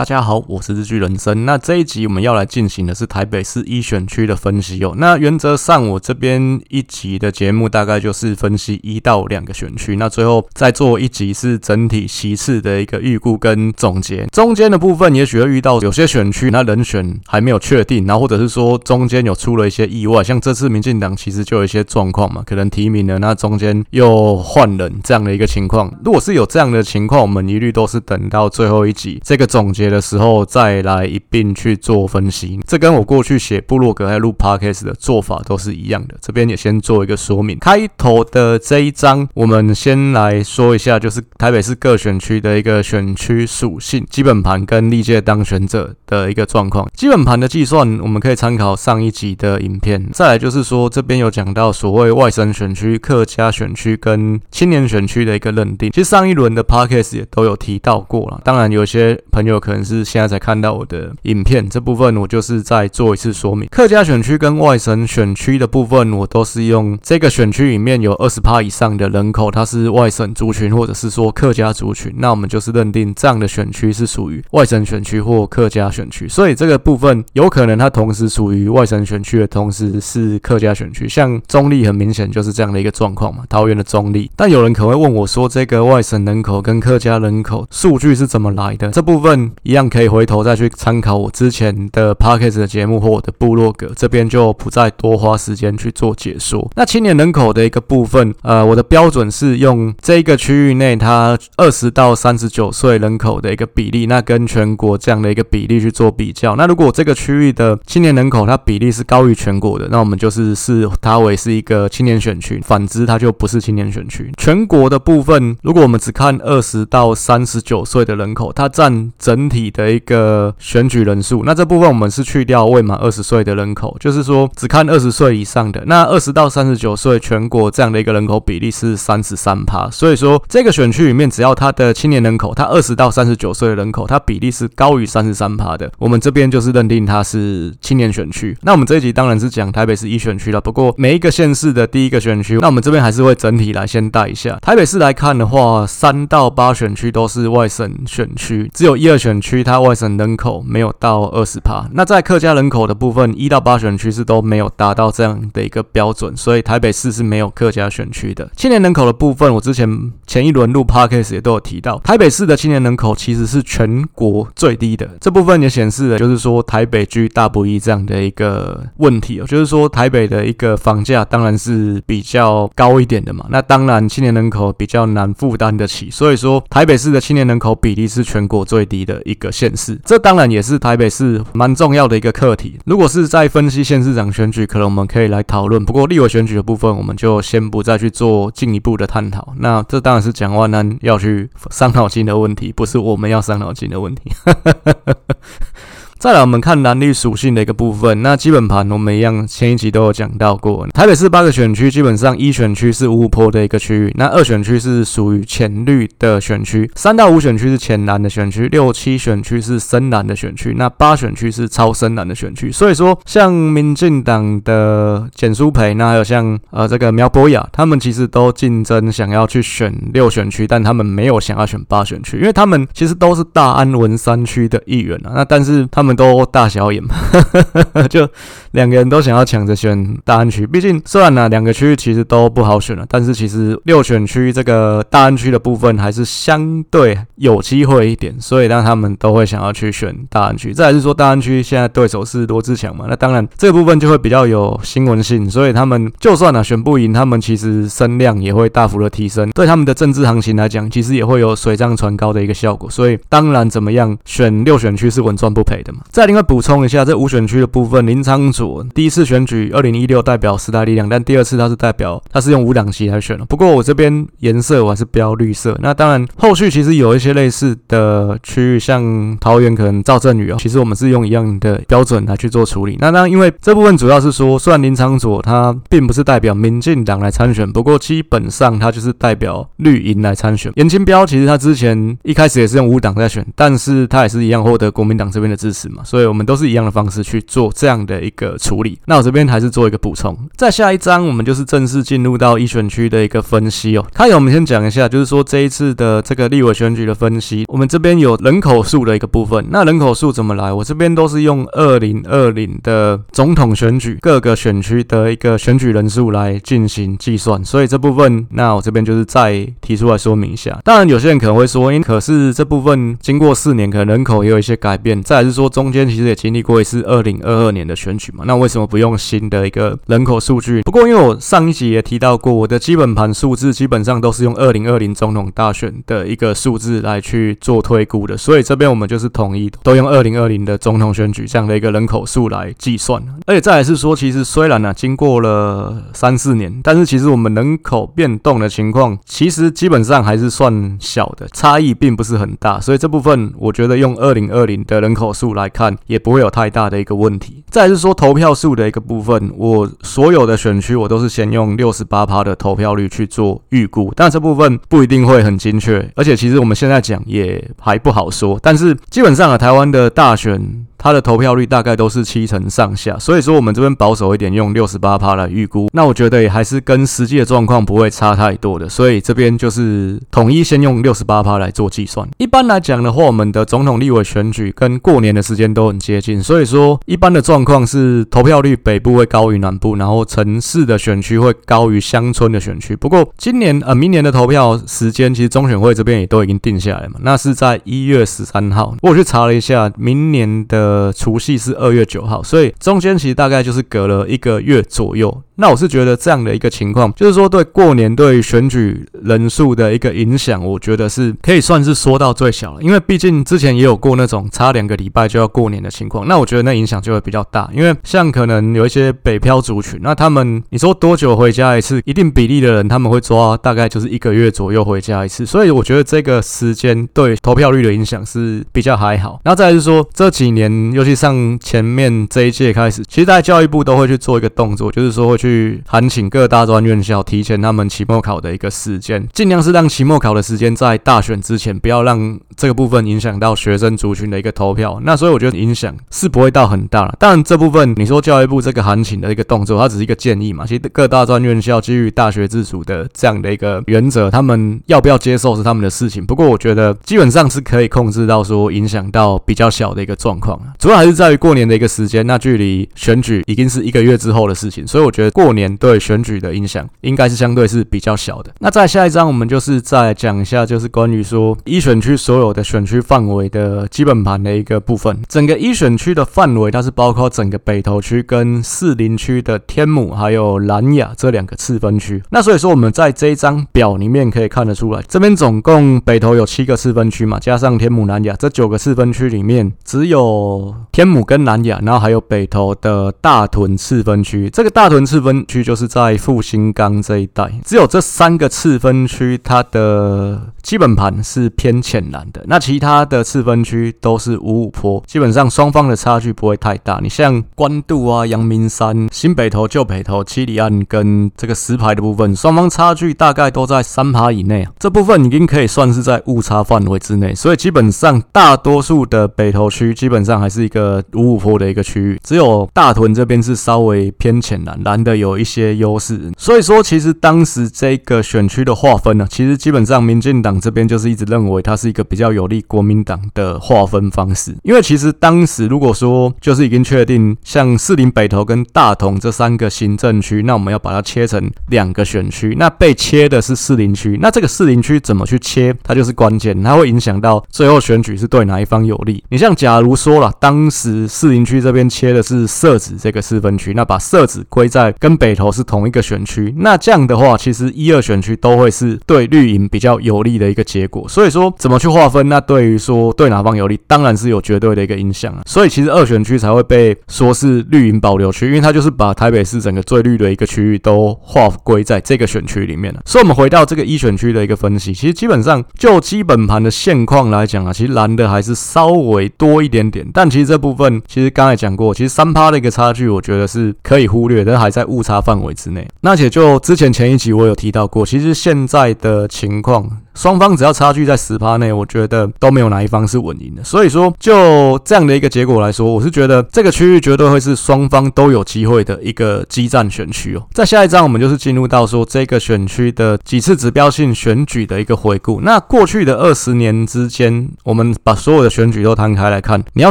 大家好，我是日剧人生。那这一集我们要来进行的是台北市一选区的分析哦。那原则上我这边一集的节目大概就是分析一到两个选区，那最后再做一集是整体席次的一个预估跟总结。中间的部分也许会遇到有些选区那人选还没有确定，然后或者是说中间有出了一些意外，像这次民进党其实就有一些状况嘛，可能提名了那中间又换人这样的一个情况。如果是有这样的情况，我们一律都是等到最后一集这个总结的时候再来一并去做分析，这跟我过去写部落格还有录 podcast 的做法都是一样的。这边也先做一个说明。开头的这一章，我们先来说一下，就是台北市各选区的一个选区属性、基本盘跟历届当选者的一个状况。基本盘的计算，我们可以参考上一集的影片。再来就是说，这边有讲到所谓外省选区、客家选区跟青年选区的一个认定。其实上一轮的 podcast 也都有提到过了。当然，有些朋友可能是现在才看到我的影片，这部分我就是再做一次说明。客家选区跟外省选区的部分，我都是用这个选区里面有二十趴以上的人口，它是外省族群或者是说客家族群，那我们就是认定这样的选区是属于外省选区或客家选区。所以这个部分有可能它同时属于外省选区的同时是客家选区，像中立很明显就是这样的一个状况嘛，桃园的中立。但有人可能会问我说，这个外省人口跟客家人口数据是怎么来的？这部分一样可以回头再去参考我之前的 Podcast 的节目或我的部落格，这边就不再多花时间去做解说。那青年人口的一个部分，呃，我的标准是用这个区域内它二十到三十九岁人口的一个比例，那跟全国这样的一个比例去做比较。那如果这个区域的青年人口它比例是高于全国的，那我们就是视它为是一个青年选区；反之，它就不是青年选区。全国的部分，如果我们只看二十到三十九岁的人口，它占整体的一个选举人数，那这部分我们是去掉未满二十岁的人口，就是说只看二十岁以上的。那二十到三十九岁，全国这样的一个人口比例是三十三趴。所以说这个选区里面，只要他的青年人口，他二十到三十九岁的人口，它比例是高于三十三趴的，我们这边就是认定它是青年选区。那我们这一集当然是讲台北市一选区了，不过每一个县市的第一个选区，那我们这边还是会整体来先带一下。台北市来看的话，三到八选区都是外省选区，只有一二选区它外省人口没有到二十趴。那在客家人口的部分，一到八选区是都没有达到这样的一个标准，所以台北市是没有客家选区的。青年人口的部分，我之前前一轮录 Podcast 也都有提到，台北市的青年人口其实是全国最低的。这部分也显示了，就是说台北居大不易这样的一个问题哦，就是说台北的一个房价当然是比较高一点的嘛，那当然青年人口比较难负担得起，所以说台北市的青年人口比例是全国最低的一个县市，这当然也是台北市蛮重要的一个课题。如果是在分析县市长选举，可能我们可以来讨论。不过立委选举的部分，我们就先不再去做进一步的探讨。那这当然是蒋万安要去伤脑筋的问题，不是我们要伤脑筋的问题。再来，我们看蓝绿属性的一个部分。那基本盘我们一样，前一集都有讲到过。台北市八个选区，基本上一选区是五五坡的一个区域，那二选区是属于浅绿的选区，三到五选区是浅蓝的选区，六七选区是深蓝的选区，那八选区是超深蓝的选区。所以说，像民进党的简书培，那还有像呃这个苗博雅，他们其实都竞争想要去选六选区，但他们没有想要选八选区，因为他们其实都是大安文山区的议员啊。那但是他们。们都大小眼嘛，就两个人都想要抢着选大安区。毕竟虽然呢，两个区其实都不好选了，但是其实六选区这个大安区的部分还是相对有机会一点，所以让他们都会想要去选大安区。再来是说，大安区现在对手是罗志强嘛，那当然这个部分就会比较有新闻性，所以他们就算呢选不赢，他们其实声量也会大幅的提升，对他们的政治行情来讲，其实也会有水涨船高的一个效果。所以当然怎么样选六选区是稳赚不赔的嘛。再另外补充一下，这五选区的部分，林昶佐第一次选举二零一六代表时代力量，但第二次他是代表他是用无党籍来选的。不过我这边颜色我还是标绿色。那当然后续其实有一些类似的区域，像桃园可能赵振宇哦，其实我们是用一样的标准来去做处理。那当然因为这部分主要是说，虽然林昶佐他并不是代表民进党来参选，不过基本上他就是代表绿营来参选。颜清标其实他之前一开始也是用无党在选，但是他也是一样获得国民党这边的支持。嘛，所以我们都是一样的方式去做这样的一个处理。那我这边还是做一个补充，在下一章我们就是正式进入到一选区的一个分析哦。开始我们先讲一下，就是说这一次的这个立委选举的分析，我们这边有人口数的一个部分。那人口数怎么来？我这边都是用二零二零的总统选举各个选区的一个选举人数来进行计算，所以这部分，那我这边就是再提出来说明一下。当然，有些人可能会说，因可是这部分经过四年，可能人口也有一些改变。再来是说，中间其实也经历过一次二零二二年的选举嘛，那为什么不用新的一个人口数据？不过，因为我上一集也提到过，我的基本盘数字基本上都是用二零二零总统大选的一个数字来去做推估的，所以这边我们就是统一都用二零二零的总统选举这样的一个人口数来计算。而且再来是说，其实虽然呢、经过了三四年，但是其实我们人口变动的情况，其实基本上还是算小的，差异并不是很大，所以这部分我觉得用二零二零的人口数来看，也不会有太大的一个问题。再是说投票数的一个部分，我所有的选区我都是先用六十八趴的投票率去做预估，但这部分不一定会很精确，而且其实我们现在讲也还不好说，但是基本上啊，台湾的大选。它的投票率大概都是七成上下，所以说我们这边保守一点，用六十八趴来预估，那我觉得也还是跟实际的状况不会差太多的，所以这边就是统一先用六十八趴来做计算。一般来讲的话，我们的总统、立委选举跟过年的时间都很接近，所以说一般的状况是投票率北部会高于南部，然后城市的选区会高于乡村的选区。不过今年呃明年的投票时间，其实中选会这边也都已经定下来嘛，那是在一月十三号。我去查了一下，明年的。呃，除夕是二月九号，所以中间其实大概就是隔了一个月左右。那我是觉得这样的一个情况，就是说对过年对选举人数的一个影响，我觉得是可以算是缩到最小了。因为毕竟之前也有过那种差两个礼拜就要过年的情况，那我觉得那影响就会比较大。因为像可能有一些北漂族群，那他们你说多久回家一次？一定比例的人他们会抓大概就是一个月左右回家一次，所以我觉得这个时间对投票率的影响是比较还好。然后再来是说这几年，尤其上前面这一届开始，其实在教育部都会去做一个动作，就是说会去。函请各大专院校提前他们期末考的一个时间，尽量是让期末考的时间在大选之前，不要让这个部分影响到学生族群的一个投票。那所以我觉得影响是不会到很大了。当然这部分你说教育部这个函请的一个动作，它只是一个建议嘛。其实各大专院校基于大学自主的这样的一个原则，他们要不要接受是他们的事情。不过我觉得基本上是可以控制到说影响到比较小的一个状况。主要还是在于过年的一个时间，那距离选举已经是一个月之后的事情，所以我觉得。过年对选举的影响应该是相对是比较小的。那在下一章，我们就是再讲一下，就是关于说一选区所有的选区范围的基本盘的一个部分。整个一选区的范围，它是包括整个北投区跟士林区的天母还有兰雅这两个次分区。那所以说，我们在这一张表里面可以看得出来，这边总共北投有七个次分区嘛，加上天母、南雅这九个次分区里面，只有天母跟南雅，然后还有北投的大屯次分区。这个大屯次分区就是在复兴岗这一带，只有这三个次分区，它的基本盘是偏浅蓝的。那其他的次分区都是五五坡，基本上双方的差距不会太大。你像关渡啊、阳明山、新北投、旧北投、七里岸跟这个石牌的部分，双方差距大概都在三趴以内啊。这部分已经可以算是在误差范围之内，所以基本上大多数的北投区基本上还是一个五五坡的一个区域，只有大屯这边是稍微偏浅蓝，蓝的。有一些优势，所以说其实当时这个选区的划分呢，其实基本上民进党这边就是一直认为它是一个比较有利国民党的划分方式，因为其实当时如果说就是已经确定像士林北投跟大同这三个行政区，那我们要把它切成两个选区，那被切的是士林区，那这个士林区怎么去切，它就是关键，它会影响到最后选举是对哪一方有利。你像假如说了，当时士林区这边切的是社子这个四分区，那把社子归在跟北投是同一个选区，那这样的话，其实一二选区都会是对绿营比较有利的一个结果。所以说，怎么去划分，那对于说对哪方有利，当然是有绝对的一个影响啊。所以其实二选区才会被说是绿营保留区，因为它就是把台北市整个最绿的一个区域都划归在这个选区里面了。所以，我们回到这个一选区的一个分析，其实基本上就基本盘的现况来讲啊，其实蓝的还是稍微多一点点。但但其实这部分，其实刚才讲过，其实三趴的一个差距，我觉得是可以忽略，但还在误差范围之内。那且就之前前一集我有提到过，其实现在的情况。双方只要差距在十趴内，我觉得都没有哪一方是稳赢的。所以说，就这样的一个结果来说，我是觉得这个区域绝对会是双方都有机会的一个激战选区哦。在下一章，我们就是进入到说这个选区的几次指标性选举的一个回顾。那过去的二十年之间，我们把所有的选举都摊开来看，你要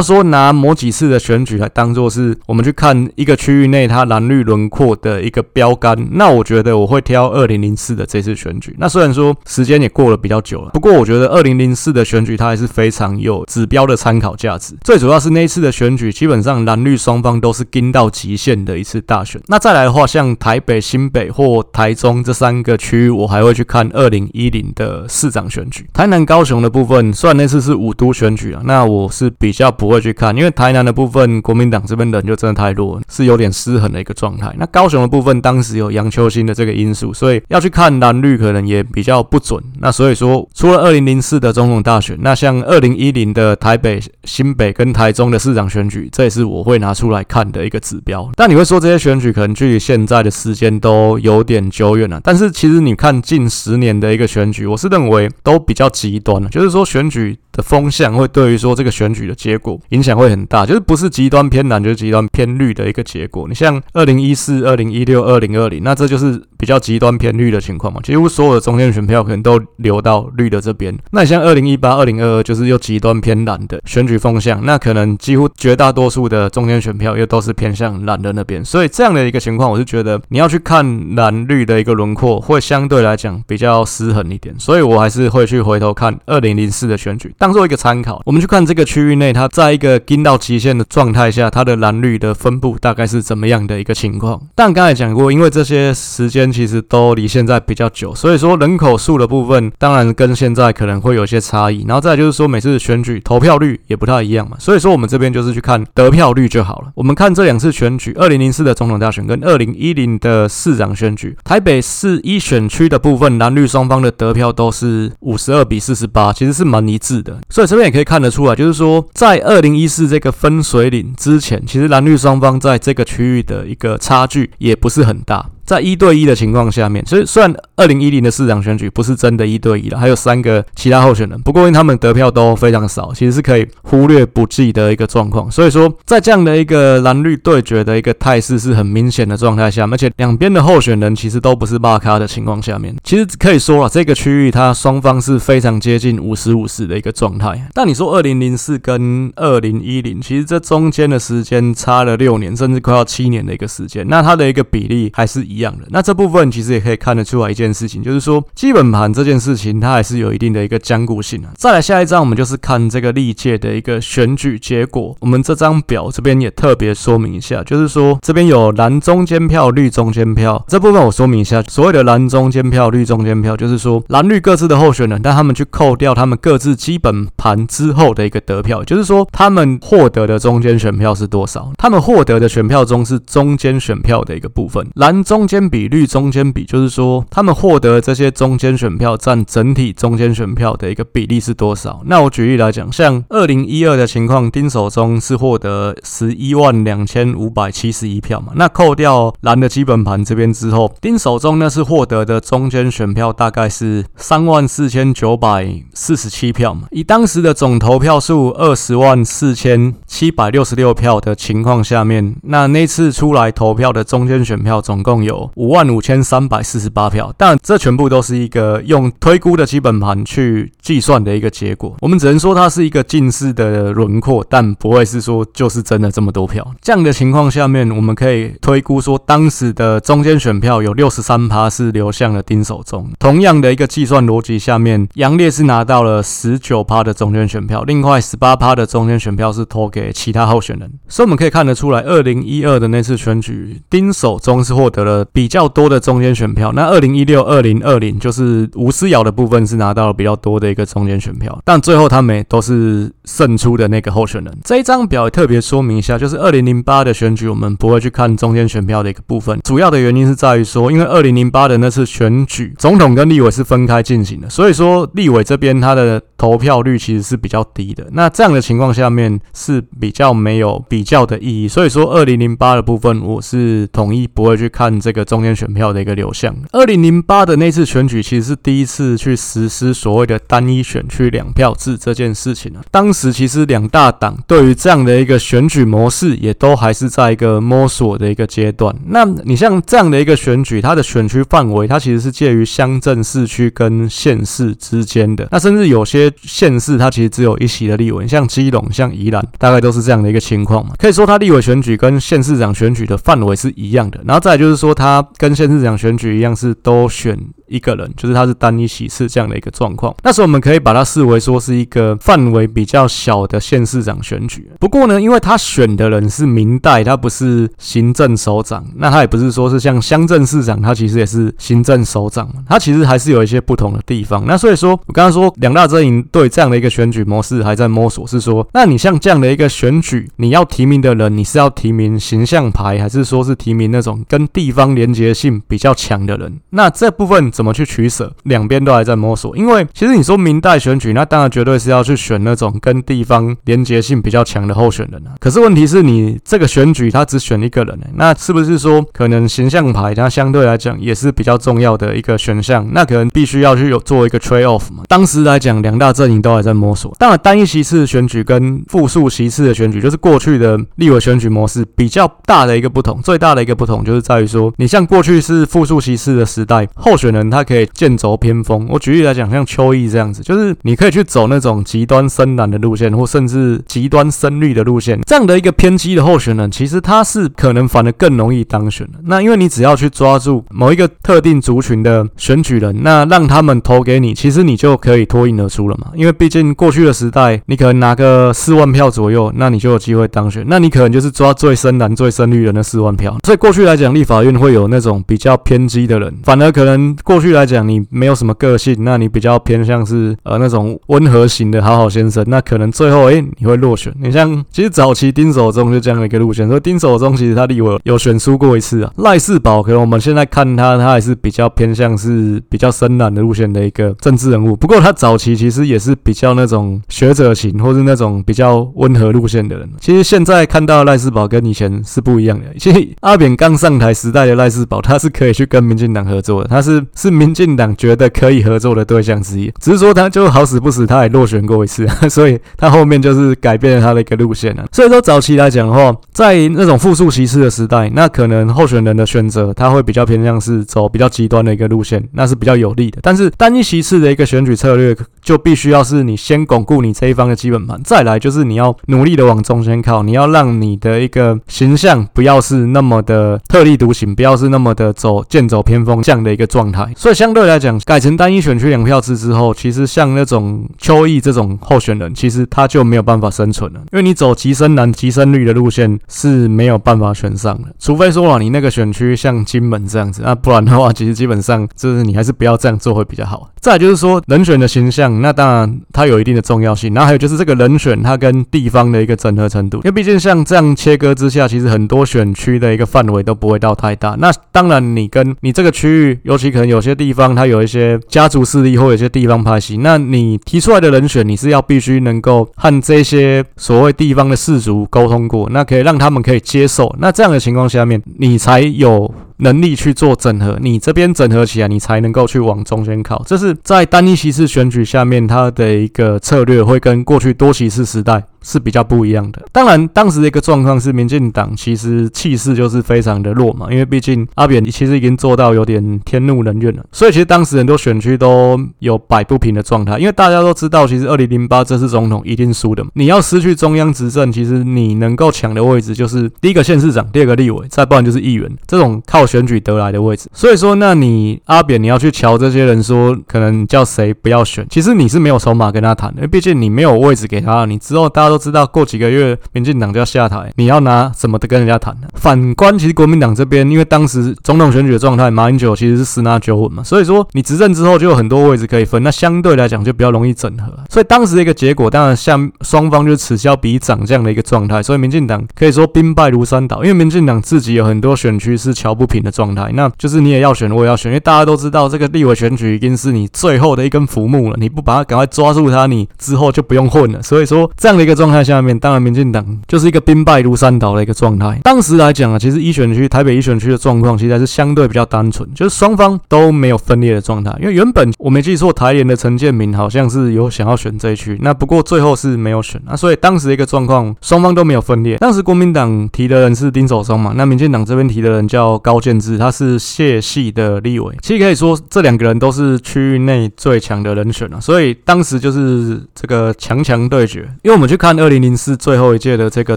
说拿某几次的选举来当做是我们去看一个区域内它蓝绿轮廓的一个标杆，那我觉得我会挑二零零四的这次选举。那虽然说时间也过了比较久了，不过我觉得二零零四的选举它还是非常有指标的参考价值。最主要是那一次的选举，基本上蓝绿双方都是盯到极限的一次大选。那再来的话，像台北、新北或台中这三个区域，我还会去看二零一零的市长选举。台南、高雄的部分，虽然那次是五都选举啊，那我是比较不会去看，因为台南的部分国民党这边人就真的太弱，是有点失衡的一个状态。那高雄的部分，当时有杨秋兴的这个因素，所以要去看蓝绿可能也比较不准。那所以说，除了二零零四的总统大选，那像二零一零的台北、新北跟台中的市长选举，这也是我会拿出来看的一个指标。但你会说这些选举可能距离现在的时间都有点久远了，但是其实你看近十年的一个选举，我是认为都比较极端了，就是说选举。的风向会对于说这个选举的结果影响会很大，就是不是极端偏蓝就是极端偏绿的一个结果。你像二零一四、二零一六、二零二零，那这就是比较极端偏绿的情况嘛。几乎所有的中间选票可能都流到绿的这边。那你像二零一八、二零二二，就是又极端偏蓝的选举风向，那可能几乎绝大多数的中间选票又都是偏向蓝的那边。所以这样的一个情况，我是觉得你要去看蓝绿的一个轮廓，会相对来讲比较失衡一点。所以我还是会去回头看二零零四的选举。当做一个参考，我们去看这个区域内，它在一个盯到极限的状态下，它的蓝绿的分布大概是怎么样的一个情况？但刚才讲过，因为这些时间其实都离现在比较久，所以说人口数的部分当然跟现在可能会有些差异。然后再就是说，每次选举投票率也不太一样嘛，所以说我们这边就是去看得票率就好了。我们看这两次选举，二零零四的总统大选跟二零一零的市长选举，台北市一选区的部分，蓝绿双方的得票都是五十二比四十八，其实是蛮一致的，所以。这边也可以看得出来，就是说，在二零一四这个分水岭之前，其实蓝绿双方在这个区域的一个差距也不是很大。在一对一的情况下面，所以虽然二零一零的市长选举不是真的一对一了，还有三个其他候选人，不过因为他们得票都非常少，其实是可以忽略不计的一个状况。所以说，在这样的一个蓝绿对决的一个态势是很明显的状态下，而且两边的候选人其实都不是大咖的情况下面，其实可以说啊，这个区域它双方是非常接近五十五十的一个状态。但你说二零零四跟二零一零，其实这中间的时间差了六年，甚至快要七年的一个时间，那它的一个比例还是一样的。那这部分其实也可以看得出来一件事情，就是说基本盘这件事情它还是有一定的一个僵固性啊。再来下一张，我们就是看这个历届的一个选举结果。我们这张表这边也特别说明一下，就是说这边有蓝中间票、绿中间票这部分，我说明一下，所谓的蓝中间票、绿中间票，就是说蓝绿各自的候选人，但他们去扣掉他们各自基本盘之后的一个得票，就是说他们获得的中间选票是多少？他们获得的选票中是中间选票的一个部分，蓝中。间比率中间比，就是说他们获得这些中间选票占整体中间选票的一个比例是多少？那我举例来讲，像二零一二的情况，丁守中是获得十一万两千五百七十一票嘛。那扣掉蓝的基本盘这边之后，丁守中呢是获得的中间选票大概是三万四千九百四十七票嘛。以当时的总投票数二十万四千七百六十六票的情况下面，那那次出来投票的中间选票总共有。有五万五千三百四十八票，但这全部都是一个用推估的基本盘去计算的一个结果。我们只能说它是一个近似的轮廓，但不会是说就是真的这么多票。这样的情况下面，我们可以推估说，当时的中间选票有六十三趴是流向了丁守中。同样的一个计算逻辑下面，杨烈是拿到了十九趴的中间选票，另外十八趴的中间选票是投给其他候选人。所以我们可以看得出来，二零一二的那次选举，丁守中是获得了。比较多的中间选票，那二零一六、二零二零就是吴思瑶的部分是拿到了比较多的一个中间选票，但最后他们都是胜出的那个候选人。这一张表也特别说明一下，就是二零零八的选举，我们不会去看中间选票的一个部分，主要的原因是在于说，因为二零零八的那次选举，总统跟立委是分开进行的，所以说立委这边他的投票率其实是比较低的。那这样的情况下面是比较没有比较的意义，所以说二零零八的部分我是统一不会去看这。这个中间选票的一个流向。二零零八的那次选举其实是第一次去实施所谓的单一选区两票制这件事情啊。当时其实两大党对于这样的一个选举模式也都还是在一个摸索的一个阶段。那你像这样的一个选举，它的选区范围它其实是介于乡镇、市区跟县市之间的。那甚至有些县市它其实只有一席的立委，像基隆、像宜兰，大概都是这样的一个情况嘛。可以说它立委选举跟县市长选举的范围是一样的。然后再就是说，它跟县市长选举一样，是都选一个人，就是他是单一席次这样的一个状况。那时候我们可以把它视为说是一个范围比较小的县市长选举。不过呢，因为他选的人是民代，他不是行政首长，那他也不是说是像乡镇市长，他其实也是行政首长，他其实还是有一些不同的地方。那所以说我刚刚说两大阵营对这样的一个选举模式还在摸索，是说，那你像这样的一个选举，你要提名的人，你是要提名形象牌，还是说是提名那种跟地方连结性比较强的人？那这部分怎么去取舍？两边都还在摸索。因为其实你说明代选举，那当然绝对是要去选那种跟地方连结性比较强的候选人啊。可是问题是你这个选举他只选一个人，欸，那是不是说可能形象牌它相对来讲也是比较重要的一个选项？那可能必须要去有做一个 trade off 嘛。当时来讲，两大阵营都还在摸索。当然，单一席次选举跟复数席次的选举，就是过去的立委选举模式比较大的一个不同。最大的一个不同就是在于说，你像过去是复数席次的时代，候选人他可以剑走偏锋。我举例来讲，像邱毅这样子，就是你可以去走那种极端深蓝的路线，或甚至极端深绿的路线。这样的一个偏激的候选人，其实他是可能反而更容易当选的。那因为你只要去抓住某一个特定族群的选举人，那让他们投给你，其实你就可以脱颖而出了嘛。因为毕竟过去的时代，你可能拿个四万票左右，那你就有机会当选。那你可能就是抓最深蓝、最深绿的那四万票。所以过去来讲，立法院会有那种比较偏激的人，反而可能过去来讲，你没有什么个性，那你比较偏向是呃那种温和型的好好先生，那可能最后诶、你会落选。你像其实早期丁守中就这样的一个路线，所以丁守中其实他立委有选输过一次啊。赖世宝可能我们现在看他，他还是比较偏向是比较深蓝的路线的一个政治人物。不过他早期其实也是比较那种学者型，或是那种比较温和路线的人。其实现在看到赖世宝跟以前是不一样的。其实阿扁刚上台时代的赖世宝，他是可以去跟民进党合作的，他是是民进党觉得可以合作的对象之一。只是说他就好死不死，他还落选过一次，所以他后面就是改变了他的一个路线了。所以说早期来讲的话，在那种复数席次的时代，那可能候选人的选择他会比较偏向是走比较极端的一个路线，那是比较有利的。但是单一席次的一个选举策略，就必须要是你先巩固你这一方的基本盘，再来就是你要努力的往中间靠，你要让你的一个形象不要是那么的特立独行，不要是那么的走剑走偏锋这样的一个状态。所以相对来讲，改成单一选区两票制之后，其实像那种邱毅这种候选人，其实他就没有办法生存了，因为你走极深蓝、极深绿的路线是没有办法选上的，除非说啊，你那个选区像金门这样子，那不然的话，其实基本上就是你还是不要这样做会比较好。再就是说人选的形象，那当然它有一定的重要性。然后还有就是这个人选它跟地方的一个整合程度，因为毕竟像这样切割之下，其实很多选区的一个范围都不会到太大。那当然你跟你这个区域，尤其可能有些地方它有一些家族势力或有些地方派系，那你提出来的人选，你是要必须能够和这些所谓地方的士族沟通过，那可以让他们可以接受。那这样的情况下面，你才有。能力去做整合，你这边整合起来，你才能够去往中间靠。这是在单一席次选举下面，它的一个策略会跟过去多席次时代。是比较不一样的。当然，当时的一个状况是，民进党其实气势就是非常的弱嘛，因为毕竟阿扁其实已经做到有点天怒人怨了，所以其实当时很多选区都有摆不平的状态。因为大家都知道，其实二零零八这次总统一定输的嘛。你要失去中央执政，其实你能够抢的位置就是第一个县市长，第二个立委，再不然就是议员这种靠选举得来的位置。所以说，那你阿扁你要去瞧这些人说，可能叫谁不要选，其实你是没有筹码跟他谈的，因为毕竟你没有位置给他，你之后大家。都知道过几个月民进党就要下台，你要拿什么的跟人家谈呢？反观其实国民党这边，因为当时总统选举的状态，马英九其实是十拿九稳嘛，所以说你执政之后就有很多位置可以分，那相对来讲就比较容易整合。所以当时的一个结果，当然像双方就是此消彼长这样的一个状态。所以民进党可以说兵败如山倒，因为民进党自己有很多选区是瞧不平的状态。那就是你也要选，我也要选，因为大家都知道这个立委选举已经是你最后的一根浮木了，你不把它赶快抓住它，你之后就不用混了。所以说这样的一个。状态下面，当然民进党就是一个兵败如山倒的一个状态。当时来讲啊，其实一选区台北一选区的状况其实还是相对比较单纯，就是双方都没有分裂的状态。因为原本我没记错，台联的陈建民好像是有想要选这一区，那不过最后是没有选啊。所以当时的一个状况，双方都没有分裂。当时国民党提的人是丁守中嘛，那民进党这边提的人叫高建志，他是谢系的立委。其实可以说这两个人都是区域内最强的人选啊。所以当时就是这个强强对决。因为我们去看看二零零四最后一届的这个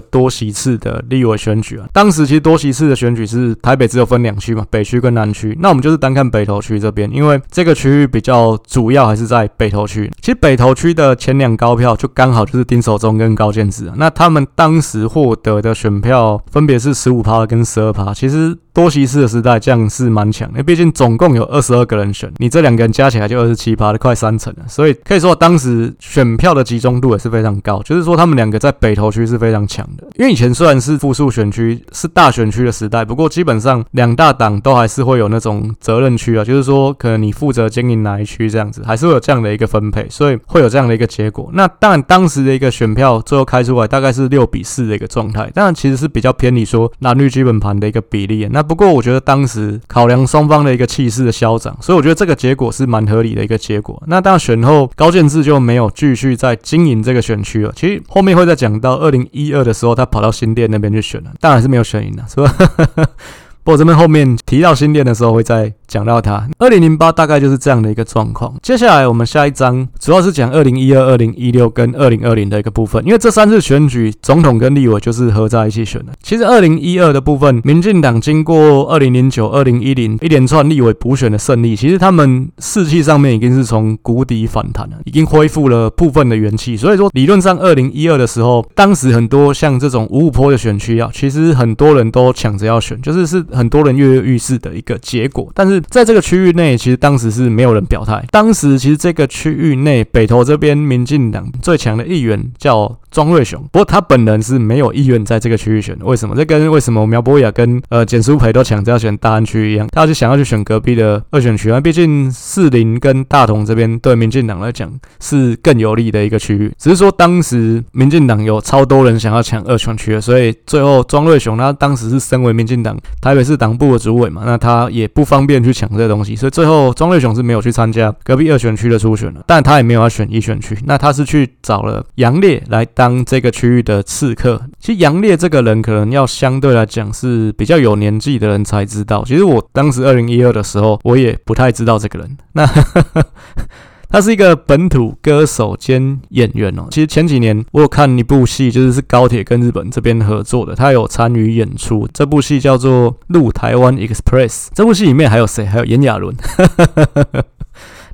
多席次的立委选举啊，当时其实多席次的选举是台北只有分两区嘛，北区跟南区。那我们就是单看北投区这边，因为这个区域比较主要还是在北投区。其实北投区的前两高票就刚好就是丁守中跟高建志啊，那他们当时获得的选票分别是十五趴跟十二趴，其实。多席次的时代，这样是蛮强的，毕竟总共有二十二个人选，你这两个人加起来就二十七趴，快三成了，所以可以说当时选票的集中度也是非常高，就是说他他们两个在北投区是非常强的。因为以前虽然是复数选区，是大选区的时代，不过基本上两大党都还是会有那种责任区啊，就是说可能你负责经营哪一区这样子，还是会有这样的一个分配，所以会有这样的一个结果。那当然当时的一个选票最后开出来大概是六比四的一个状态，当然其实是比较偏离说蓝绿基本盘的一个比例。那不过我觉得当时考量双方的一个气势的消长，所以我觉得这个结果是蛮合理的一个结果。那当然选后高建志就没有继续在经营这个选区了。其实后面会再讲到二零一二的时候，他跑到新店那边去选了，当然是没有选赢了，是吧？不过这边后面提到新店的时候会再讲到它。二零零八大概就是这样的一个状况。接下来我们下一章主要是讲二零一二、二零一六跟二零二零的一个部分，因为这三次选举总统跟立委就是合在一起选的。其实二零一二的部分，民进党经过二零零九、二零一零一连串立委补选的胜利，其实他们士气上面已经是从谷底反弹了，已经恢复了部分的元气。所以说理论上二零一二的时候，当时很多像这种五五坡的选区啊，其实很多人都抢着要选，就是是。很多人跃跃欲试的一个结果，但是在这个区域内，其实当时是没有人表态。当时其实这个区域内，北投这边民进党最强的议员叫庄瑞雄，不过他本人是没有意愿在这个区域选的。为什么？这跟为什么苗博雅跟呃简书培都抢着要选大安区一样，他是想要去选隔壁的二选区啊。毕竟士林跟大同这边对民进党来讲是更有利的一个区域。只是说当时民进党有超多人想要抢二选区的，所以最后庄瑞雄他当时是身为民进党台北市党部的主委嘛，那他也不方便去抢这个东西，所以最后庄瑞雄是没有去参加隔壁二选区的初选了。但他也没有要选一选区，那他是去找了杨烈来当。当这个区域的刺客，其实杨烈这个人可能要相对来讲是比较有年纪的人才知道。其实我当时二零一二的时候，我也不太知道这个人。那 他是一个本土歌手兼演员哦。其实前几年我有看一部戏，就是是高铁跟日本这边合作的，他有参与演出。这部戏叫做《陆台湾 Express》。这部戏里面还有谁？还有炎亚纶。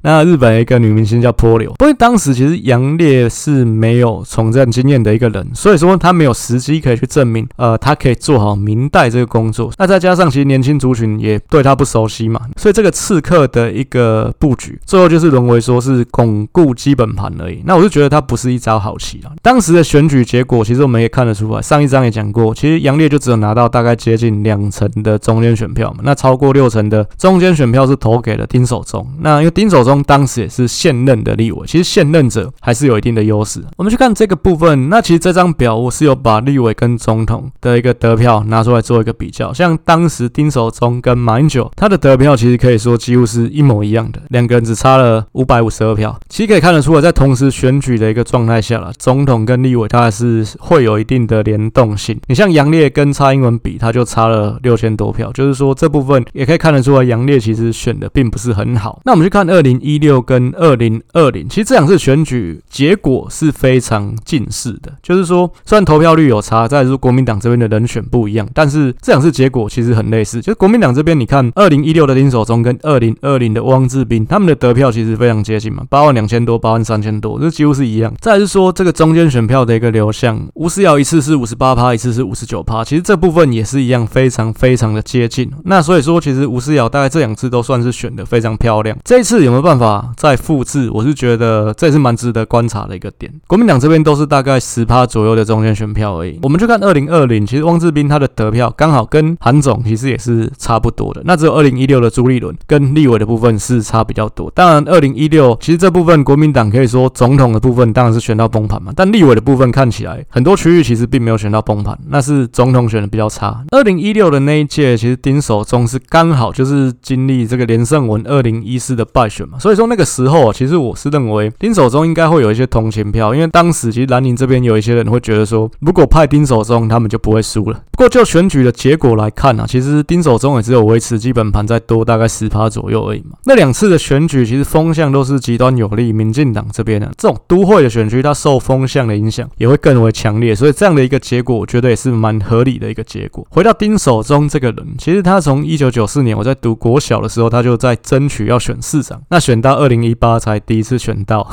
那日本一个女明星叫波流，不过当时其实杨烈是没有从政经验的一个人，所以说他没有时机可以去证明，呃，他可以做好明代这个工作。那再加上其实年轻族群也对他不熟悉嘛，所以这个刺客的一个布局，最后就是沦为说是巩固基本盘而已。那我就觉得他不是一招好棋啊。当时的选举结果，其实我们也看得出来，上一章也讲过，其实杨烈就只有拿到大概接近两成的中间选票嘛，那超过六成的中间选票是投给了丁守中。那因为丁守中。中当时也是现任的立委，其实现任者还是有一定的优势。我们去看这个部分，那其实这张表我是有把立委跟总统的一个得票拿出来做一个比较。像当时丁守中跟马英九，他的得票其实可以说几乎是一模一样的，两个人只差了五百五十二票。其实可以看得出来，在同时选举的一个状态下了，总统跟立委他还是会有一定的联动性。你像杨烈跟蔡英文比，他就差了六千多票，就是说这部分也可以看得出来，杨烈其实选的并不是很好。那我们去看二零。一六跟二零二零，其实这两次选举结果是非常近似的，就是说虽然投票率有差，再是国民党这边的人选不一样，但是这两次结果其实很类似。就是国民党这边，你看二零一六的丁守中跟二零二零的汪志斌，他们的得票其实非常接近嘛，八万两千多，八万三千多，这几乎是一样。再是说这个中间选票的一个流向，吴思瑶一次是五十八趴，一次是五十九趴，其实这部分也是一样，非常非常的接近。那所以说，其实吴思瑶大概这两次都算是选的非常漂亮。这一次有没有办办法再复制，我是觉得这也是蛮值得观察的一个点。国民党这边都是大概十趴左右的中间选票而已。我们就看二零二零，其实汪志斌他的得票刚好跟韩总其实也是差不多的。那只有二零一六的朱立伦跟立委的部分是差比较多。当然，二零一六其实这部分国民党可以说总统的部分当然是选到崩盘嘛，但立委的部分看起来很多区域其实并没有选到崩盘，那是总统选的比较差。二零一六的那一届，其实丁守中是刚好就是经历这个连胜文二零一四的败选嘛，所以说那个时候啊，其实我是认为丁守中应该会有一些同情票，因为当时其实蓝营这边有一些人会觉得说，如果派丁守中，他们就不会输了。不过就选举的结果来看啊，其实丁守中也只有维持基本盘再多大概十趴左右而已嘛。那两次的选举其实风向都是极端有利民进党这边的，这种都会的选区，它受风向的影响也会更为强烈，所以这样的一个结果，我觉得也是蛮合理的一个结果。回到丁守中这个人，其实他从一九九四年我在读国小的时候，他就在争取要选市长，那选选到二零一八才第一次选到。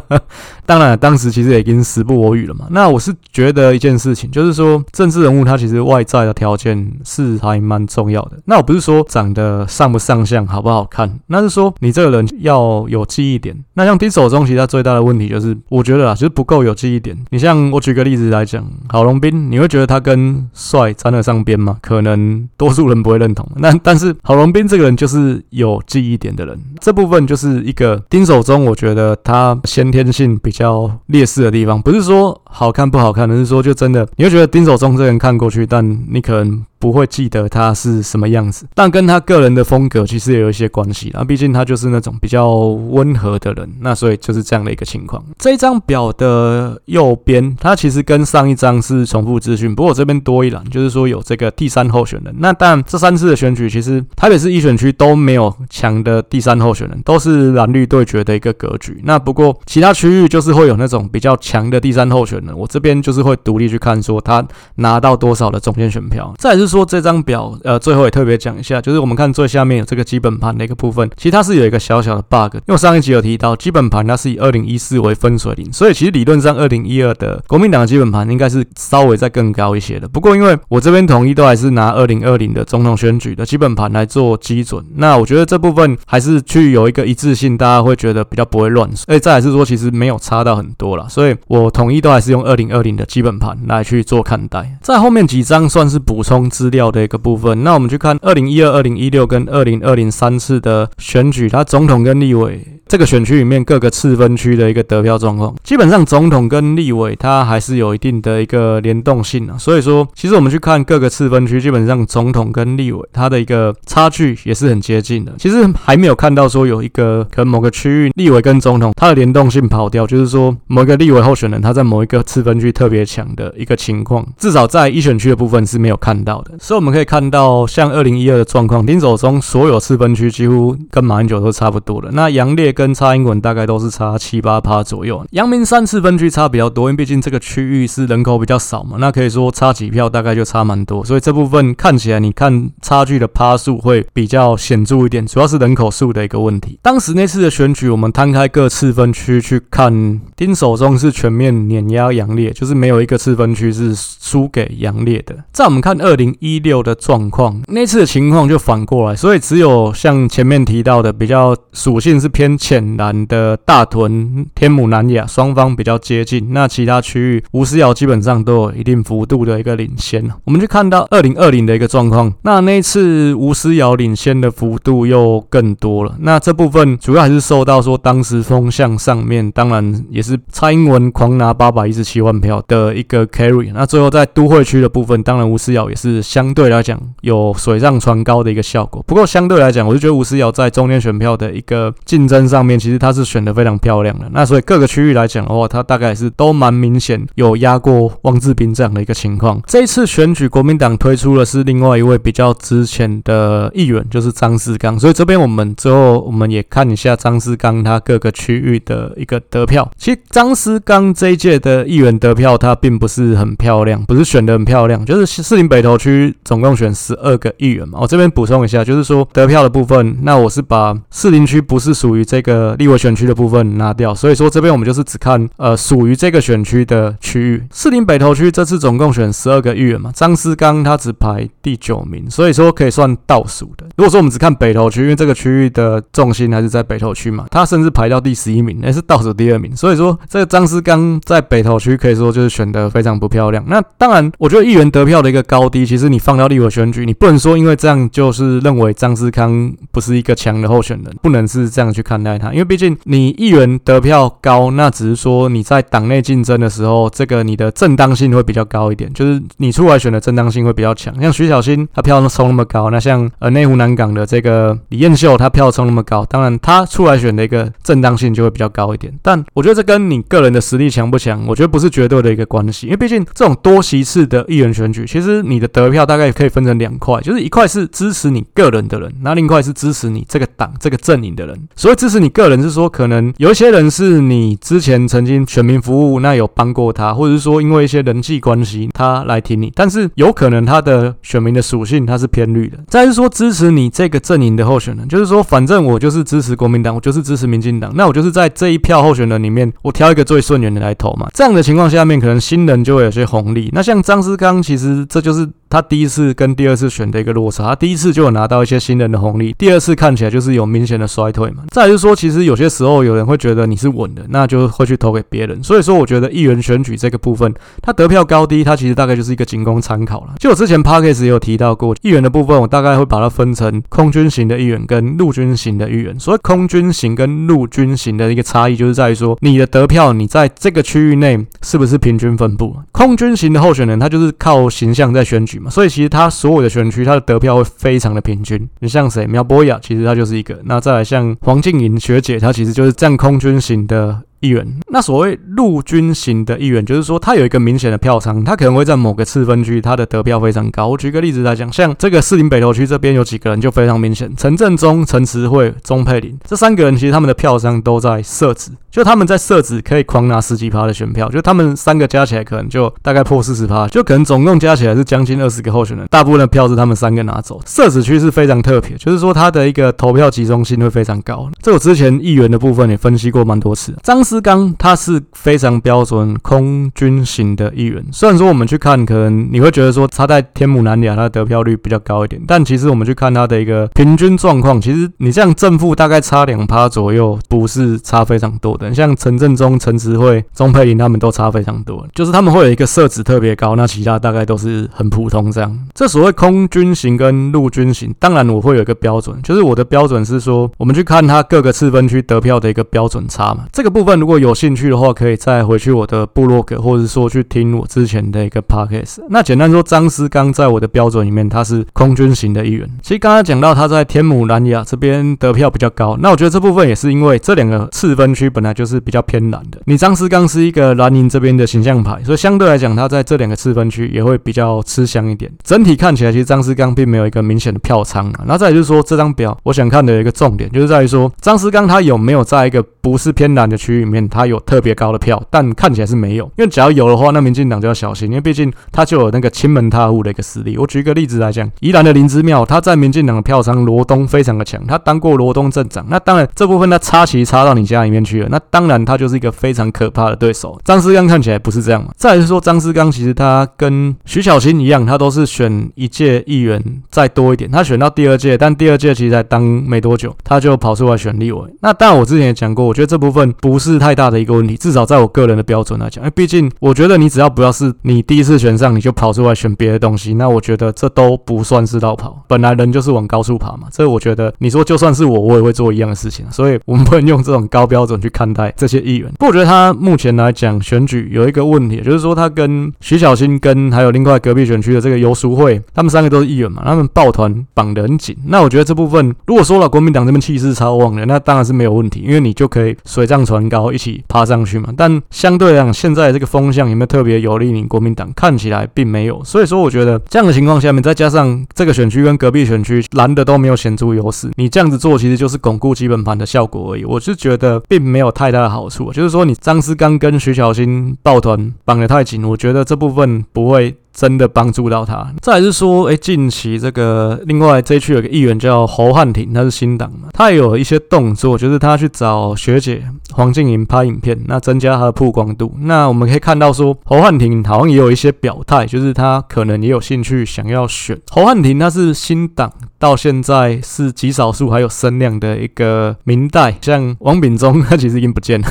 当然，当时其实已经时不我与了嘛。那我是觉得一件事情，就是说政治人物他其实外在的条件是还蛮重要的。那我不是说长得上不上相、好不好看，那是说你这个人要有记忆点。那像丁守中，其实他最大的问题就是，我觉得啊，就是不够有记忆点。你像我举个例子来讲，郝龙斌，你会觉得他跟帅沾得上边吗？可能多数人不会认同。那但是郝龙斌这个人就是有记忆点的人，这部分就是一个丁守中，我觉得他先天性比较。劣势的地方，不是说好看不好看，而是说就真的，你会觉得丁守中这个人看过去，但你可能。不会记得他是什么样子，但跟他个人的风格其实也有一些关系啦。毕竟他就是那种比较温和的人，那所以就是这样的一个情况。这张表的右边，它其实跟上一张是重复资讯，不过我这边多一栏，就是说有这个第三候选人。那当然，这三次的选举，其实台北市一选区都没有强的第三候选人，都是蓝绿对决的一个格局。那不过其他区域就是会有那种比较强的第三候选人，我这边就是会独立去看，说他拿到多少的中间选票。再来是。说这张表，呃，最后也特别讲一下，就是我们看最下面有这个基本盘的一个部分，其实它是有一个小小的 bug，因为上一集有提到，基本盘它是以二零一四为分水岭，所以其实理论上二零一二的国民党的基本盘应该是稍微再更高一些的。不过因为我这边统一都还是拿二零二零的总统选举的基本盘来做基准，那我觉得这部分还是去有一个一致性，大家会觉得比较不会乱。而且再来是说，其实没有差到很多啦，所以我统一都还是用二零二零的基本盘来去做看待。在后面几张算是补充资料的一个部分，那我们去看二零一二、二零一六跟二零二零三次的选举，它总统跟立委。这个选区里面各个次分区的一个得票状况，基本上总统跟立委它还是有一定的一个联动性啊。所以说，其实我们去看各个次分区，基本上总统跟立委它的一个差距也是很接近的。其实还没有看到说有一个可能某个区域立委跟总统它的联动性跑掉，就是说某一个立委候选人他在某一个次分区特别强的一个情况，至少在一选区的部分是没有看到的。所以我们可以看到，像二零一二的状况，丁守中所有次分区几乎跟马英九都差不多的。那杨烈。跟蔡英文大概都是差七八趴左右，阳明山次分区差比较多，因为毕竟这个区域是人口比较少嘛，那可以说差几票大概就差蛮多，所以这部分看起来你看差距的趴数会比较显著一点，主要是人口数的一个问题。当时那次的选举，我们摊开各次分区去看，丁守中是全面碾压杨烈，就是没有一个次分区是输给杨烈的。在我们看二零一六的状况，那次的情况就反过来，所以只有像前面提到的比较属性是偏。浅蓝的大屯、天母、南亚双方比较接近，那其他区域吴思瑶基本上都有一定幅度的一个领先。我们就看到二零二零的一个状况，那那次吴思瑶领先的幅度又更多了。那这部分主要还是受到说当时风向上面，当然也是蔡英文狂拿八百一十七万票的一个 carry。那最后在都会区的部分，当然吴思瑶也是相对来讲有水涨船高的一个效果。不过相对来讲，我就觉得吴思瑶在中间选票的一个竞争上。面其实他是选的非常漂亮的，那所以各个区域来讲的话，他大概是都蛮明显有压过汪志斌这样的一个情况。这一次选举，国民党推出的是另外一位比较资浅的议员，就是张思刚。所以这边我们之后我们也看一下张思刚他各个区域的一个得票。其实张思刚这一届的议员得票，他并不是很漂亮，不是选的很漂亮，就是士林北投区区总共选十二个议员嘛。我这边补充一下，就是说得票的部分，那我是把士林区不是属于这个立委选区的部分拿掉，所以说这边我们就是只看呃属于这个选区的区域。士林北投区这次总共选十二个议员嘛，张思刚他只排第九名，所以说可以算倒数的。如果说我们只看北投区，因为这个区域的重心还是在北投区嘛，他甚至排到第十一名，那是倒数第二名。所以说这个张思刚在北投区可以说就是选的非常不漂亮。那当然，我觉得议员得票的一个高低，其实是你放到立委选举，你不能说因为这样就是认为张思康不是一个强的候选人，不能是这样去看待他。因为毕竟你议员得票高，那只是说你在党内竞争的时候，这个你的正当性会比较高一点，就是你出来选的正当性会比较强。像徐小新他票冲那么高，那像呃内湖南港的这个李彦秀他票冲那么高，当然他出来选的一个正当性就会比较高一点。但我觉得这跟你个人的实力强不强，我觉得不是绝对的一个关系，因为毕竟这种多席次的议员选举，其实你的得票大概可以分成两块，就是一块是支持你个人的人，那另一块是支持你这个党这个阵营的人。所以支持你个人是说，可能有一些人是你之前曾经选民服务，那有帮过他，或者是说因为一些人际关系他来挺你，但是有可能他的选民的属性他是偏绿的。再是说支持你这个阵营的候选人，就是说反正我就是支持国民党，我就是支持民进党，那我就是在这一票候选人里面，我挑一个最顺眼的来投嘛。这样的情况下面，可能新人就会有些红利。那像张思刚，其实这就是。他第一次跟第二次选的一个落差，他第一次就有拿到一些新人的红利，第二次看起来就是有明显的衰退嘛。再就是说，其实有些时候有人会觉得你是稳的，那就会去投给别人。所以说，我觉得议员选举这个部分，他得票高低，他其实大概就是一个仅供参考了。就我之前 Podcast 也有提到过，议员的部分，我大概会把它分成空军型的议员跟陆军型的议员。所谓空军型跟陆军型的一个差异，就是在于说你的得票，你在这个区域内是不是平均分布？空军型的候选人，他就是靠形象在选举嘛。所以其实他所有的选区，他的得票会非常的平均。你像谁？苗博雅，其实他就是一个。那再来像黄静莹学姐，她其实就是占空军型的。议员，那所谓陆军型的议员，就是说他有一个明显的票仓，他可能会在某个次分区，他的得票非常高。我举个例子来讲，像这个士林北投区这边有几个人就非常明显，陈振中、陈慈慧、钟佩玲这三个人，其实他们的票仓都在设置，就他们在设置可以狂拿十几趴的选票，就他们三个加起来可能就大概破四十趴，就可能总共加起来是将近二十个候选人，大部分的票是他们三个拿走。设置区是非常特别，就是说他的一个投票集中性会非常高。这我之前议员的部分也分析过蛮多次。张思刚他是。非常标准空军型的一员。虽然说我们去看，可能你会觉得说他在天母南亚他的得票率比较高一点，但其实我们去看他的一个平均状况，其实你这样正负大概差两趴左右，不是差非常多的。像陈振中、陈慈慧、钟佩玲他们都差非常多，就是他们会有一个社子特别高，那其他大概都是很普通这样。这所谓空军型跟陆军型，当然我会有一个标准，就是我的标准是说，我们去看他各个次分区得票的一个标准差嘛。这个部分如果有兴趣的话，可以再回去我的部落格，或者说去听我之前的一个 podcast。那简单说，张思刚在我的标准里面，他是空军型的一员。其实刚刚讲到他在天母南雅这边得票比较高，那我觉得这部分也是因为这两个次分区本来就是比较偏蓝的。你张思刚是一个蓝营这边的形象牌，所以相对来讲，他在这两个次分区也会比较吃香一点。整体看起来，其实张思刚并没有一个明显的票仓啊。那再就是说，这张表我想看的一个重点，就是在于说张思刚他有没有在一个不是偏蓝的区域面，他有特别高的票，但看起来是没有，因为只要有的话，那民进党就要小心，因为毕竟他就有那个亲门踏户的一个实力。我举一个例子来讲，宜兰的林之妙，他在民进党的票仓罗东非常的强，他当过罗东镇长，那当然这部分他插旗插到你家里面去了，那当然他就是一个非常可怕的对手。张思刚看起来不是这样嘛？再来是说张思刚其实他跟徐小青一样，他都是选一届议员再多一点，他选到第二届，但第二届其实才当没多久，他就跑出来选立委。那当然我之前也讲过，我觉得这部分不是太大的一个问题，至少在我个人的标准来讲，因为毕竟我觉得你只要不要是你第一次选上你就跑出来选别的东西，那我觉得这都不算是落跑。本来人就是往高处爬嘛，这我觉得你说就算是我，我也会做一样的事情。所以我们不能用这种高标准去看待这些议员。不过我觉得他目前来讲选举有一个问题，就是说他跟徐小新跟还有另外隔壁选区的这个游淑慧，他们三个都是议员嘛，他们抱团绑得很紧。那我觉得这部分如果说了国民党这边气势超旺的，那当然是没有问题，因为你就可以水涨船高然后一起爬上去嘛。但相对来讲，现在这个风向有没有特别有利于国民党？看起来并没有。所以说，我觉得这样的情况下面，再加上这个选区跟隔壁选区蓝的都没有显著优势，你这样子做其实就是巩固基本盘的效果而已。我是觉得并没有太大的好处。就是说，你张思刚跟徐小新抱团绑得太紧，我觉得这部分不会。真的帮助到他。再是说，哎，近期这个另外这一区有个议员叫侯汉廷，他是新党嘛，他也有一些动作，就是他去找学姐黄静莹拍影片，那增加他的曝光度。那我们可以看到说，侯汉廷好像也有一些表态，就是他可能也有兴趣想要选侯汉廷，他是新党到现在是极少数还有声量的一个明代，像王炳忠他其实已经不见了，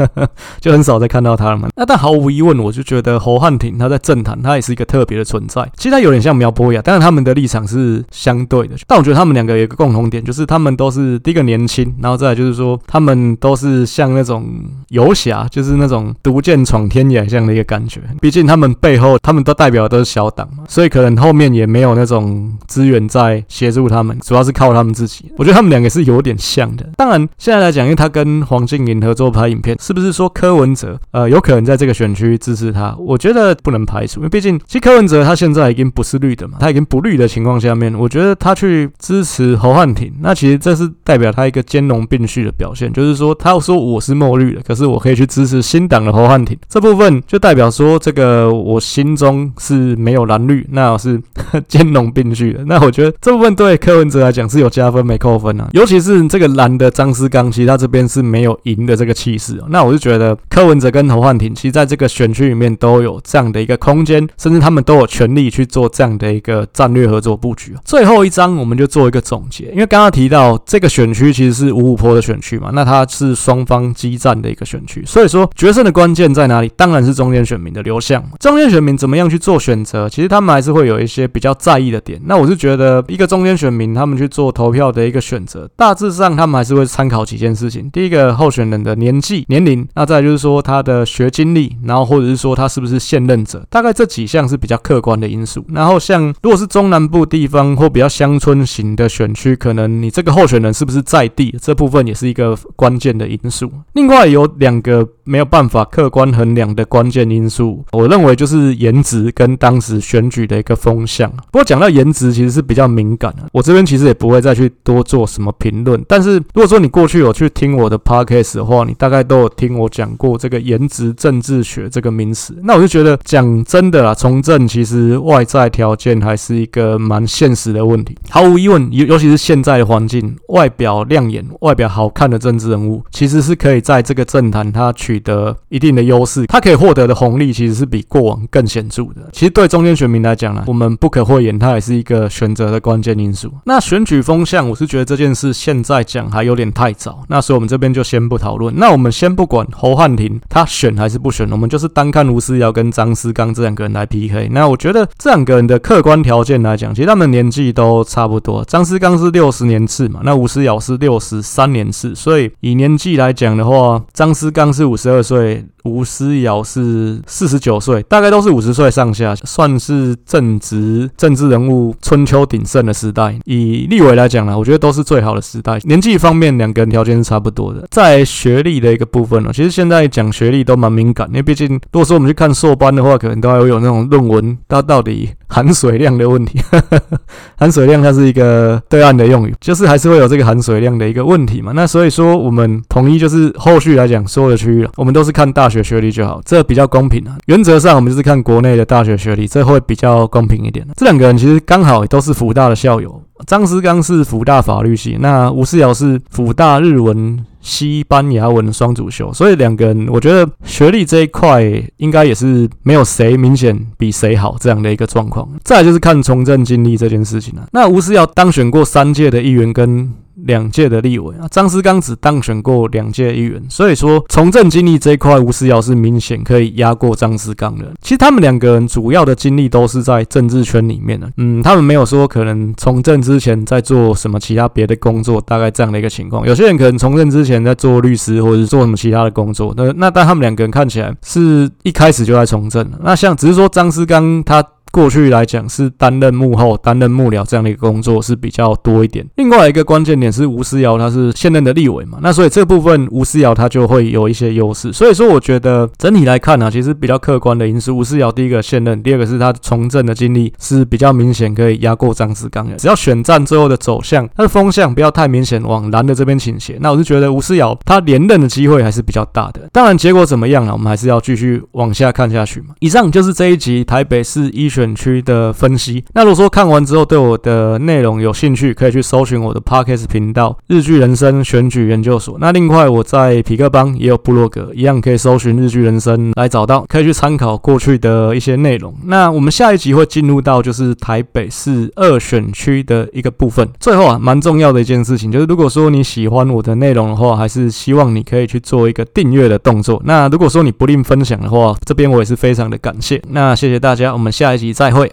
就很少再看到他了嘛。那但毫无疑问，我就觉得侯汉廷他在政坛他也是一个特别的存在。其实他有点像苗博雅，但是他们的立场是相对的。但我觉得他们两个有一个共同点，就是他们都是第一个年轻，然后再来就是说他们都是像那种游侠，就是那种独剑闯天涯这样的一个感觉。毕竟他们背后他们都代表的都是小党嘛，所以可能后面也没有那种资源在协助他们，主要是靠他们自己。我觉得他们两个是有点像的。当然现在来讲，因为他跟黄静莹合作拍影片，是不是说柯文哲呃有可能在这个选区支持他？我觉得不能排除，因为毕竟其实柯文哲他现在已经不是绿的嘛，他已经不绿的情况下面，我觉得他去支持侯汉廷，那其实这是代表他一个兼容并蓄的表现，就是说他要说我是墨绿的，可是我可以去支持新党的侯汉廷，这部分就代表说这个我心中是没有蓝绿，那我是 兼容并蓄的。那我觉得这部分对柯文哲来讲是有加分没扣分啊，尤其是这个蓝的张思刚，其实他这边是没有赢的这个气势。那我就觉得柯文哲跟侯汉廷，其实在这个选区里面都有这样的一个空间，甚至他们都有权利去做这样的一个战略合作布局。最后一章我们就做一个总结，因为刚刚提到这个选区其实是五五坡的选区嘛，那它是双方激战的一个选区，所以说决胜的关键在哪里？当然是中间选民的流向。中间选民怎么样去做选择？其实他们还是会有一些比较在意的点。那我是觉得一个中间选民他们去做投票的一个选择，大致上他们还是会参考几件事情。第一个候选人的年纪、年龄，那再就是说他的学经历，然后或者是说他是不是现任者，大概这几项是比较客观的因素。然后像如果是中南部地方或比较乡村型的选区，可能你这个候选人是不是在地，这部分也是一个关键的因素。另外有两个没有办法客观衡量的关键因素，我认为就是颜值跟当时选举的一个风向。不过讲到颜值，其实是比较敏感的，我这边其实也不会再去多做什么评论。但是如果说你过去有去听我的 podcast 的话，你大概都有听我讲过这个颜值政治学这个名词。那我就觉得讲真的啦，从政其实外在条件还是一个蛮现实的问题。毫无疑问，尤尤其是现在的环境，外表亮眼、外表好看的政治人物，其实是可以在这个政坛他取得一定的优势，他可以获得的红利其实是比过往更显著的。其实对中间选民来讲呢，我们不可讳言，他也是一个选择的关键因素。那选举风向，我是觉得这件事现在讲还有点太早，那所以我们这边就先不讨论。那我们先不管侯汉廷他选还是不选，我们就是单看吴思瑶跟张思刚这两个人来 PK。那我觉得这两个人的客观条件来讲，其实他们年纪都差不多。张思刚是六十年次嘛，那吴思尧是六十三年次，所以以年纪来讲的话，张思刚是五十二岁。吴思瑶是四十九岁，大概都是五十岁上下，算是正值政治人物春秋鼎盛的时代。以立委来讲呢，我觉得都是最好的时代。年纪方面，两个人条件是差不多的。在学历的一个部分呢，其实现在讲学历都蛮敏感，因为毕竟如果说我们去看硕班的话，可能都还会有那种论文它到底含水量的问题。含水量它是一个对岸的用语，就是还是会有这个含水量的一个问题嘛。那所以说，我们统一就是后续来讲所有的区域，我们都是看大。学学历就好，这比较公平啊。原则上，我们就是看国内的大学学历，这会比较公平一点。这两个人其实刚好都是辅大的校友，张思刚是辅大法律系，那吴思瑶是辅大日文、西班牙文双主修，所以两个人我觉得学历这一块应该也是没有谁明显比谁好这样的一个状况。再就是看从政经历这件事情了。那吴思瑶当选过三届的议员跟。两届的立委啊，张思刚只当选过两届议员，所以说从政经历这一块，吴思瑶是明显可以压过张思刚的。其实他们两个人主要的经历都是在政治圈里面的，嗯，他们没有说可能从政之前在做什么其他别的工作，大概这样的一个情况。有些人可能从政之前在做律师或者做什么其他的工作，那那但他们两个人看起来是一开始就在从政。那像只是说张思刚他。过去来讲是担任幕后、担任幕僚这样的一个工作是比较多一点。另外一个关键点是吴思瑶，他是现任的立委嘛，那所以这部分吴思瑶他就会有一些优势。所以说，我觉得整体来看呢、啊，其实比较客观的因素，吴思瑶第一个现任，第二个是他从政的经历是比较明显，可以压过张志刚的。只要选战最后的走向，他的风向不要太明显往蓝的这边倾斜，那我是觉得吴思瑶他连任的机会还是比较大的。当然，结果怎么样呢？我们还是要继续往下看下去嘛。以上就是这一集台北市一选。区的分析。那如果说看完之后对我的内容有兴趣，可以去搜寻我的 Podcast 频道“日剧人生选举研究所”。那另外我在痞客邦也有部落格，一样可以搜寻“日剧人生”来找到，可以去参考过去的一些内容。那我们下一集会进入到就是台北市二选区的一个部分。最后啊，蛮重要的一件事情就是，如果说你喜欢我的内容的话，还是希望你可以去做一个订阅的动作。那如果说你不吝分享的话，这边我也是非常的感谢。那谢谢大家，我们下一你再会。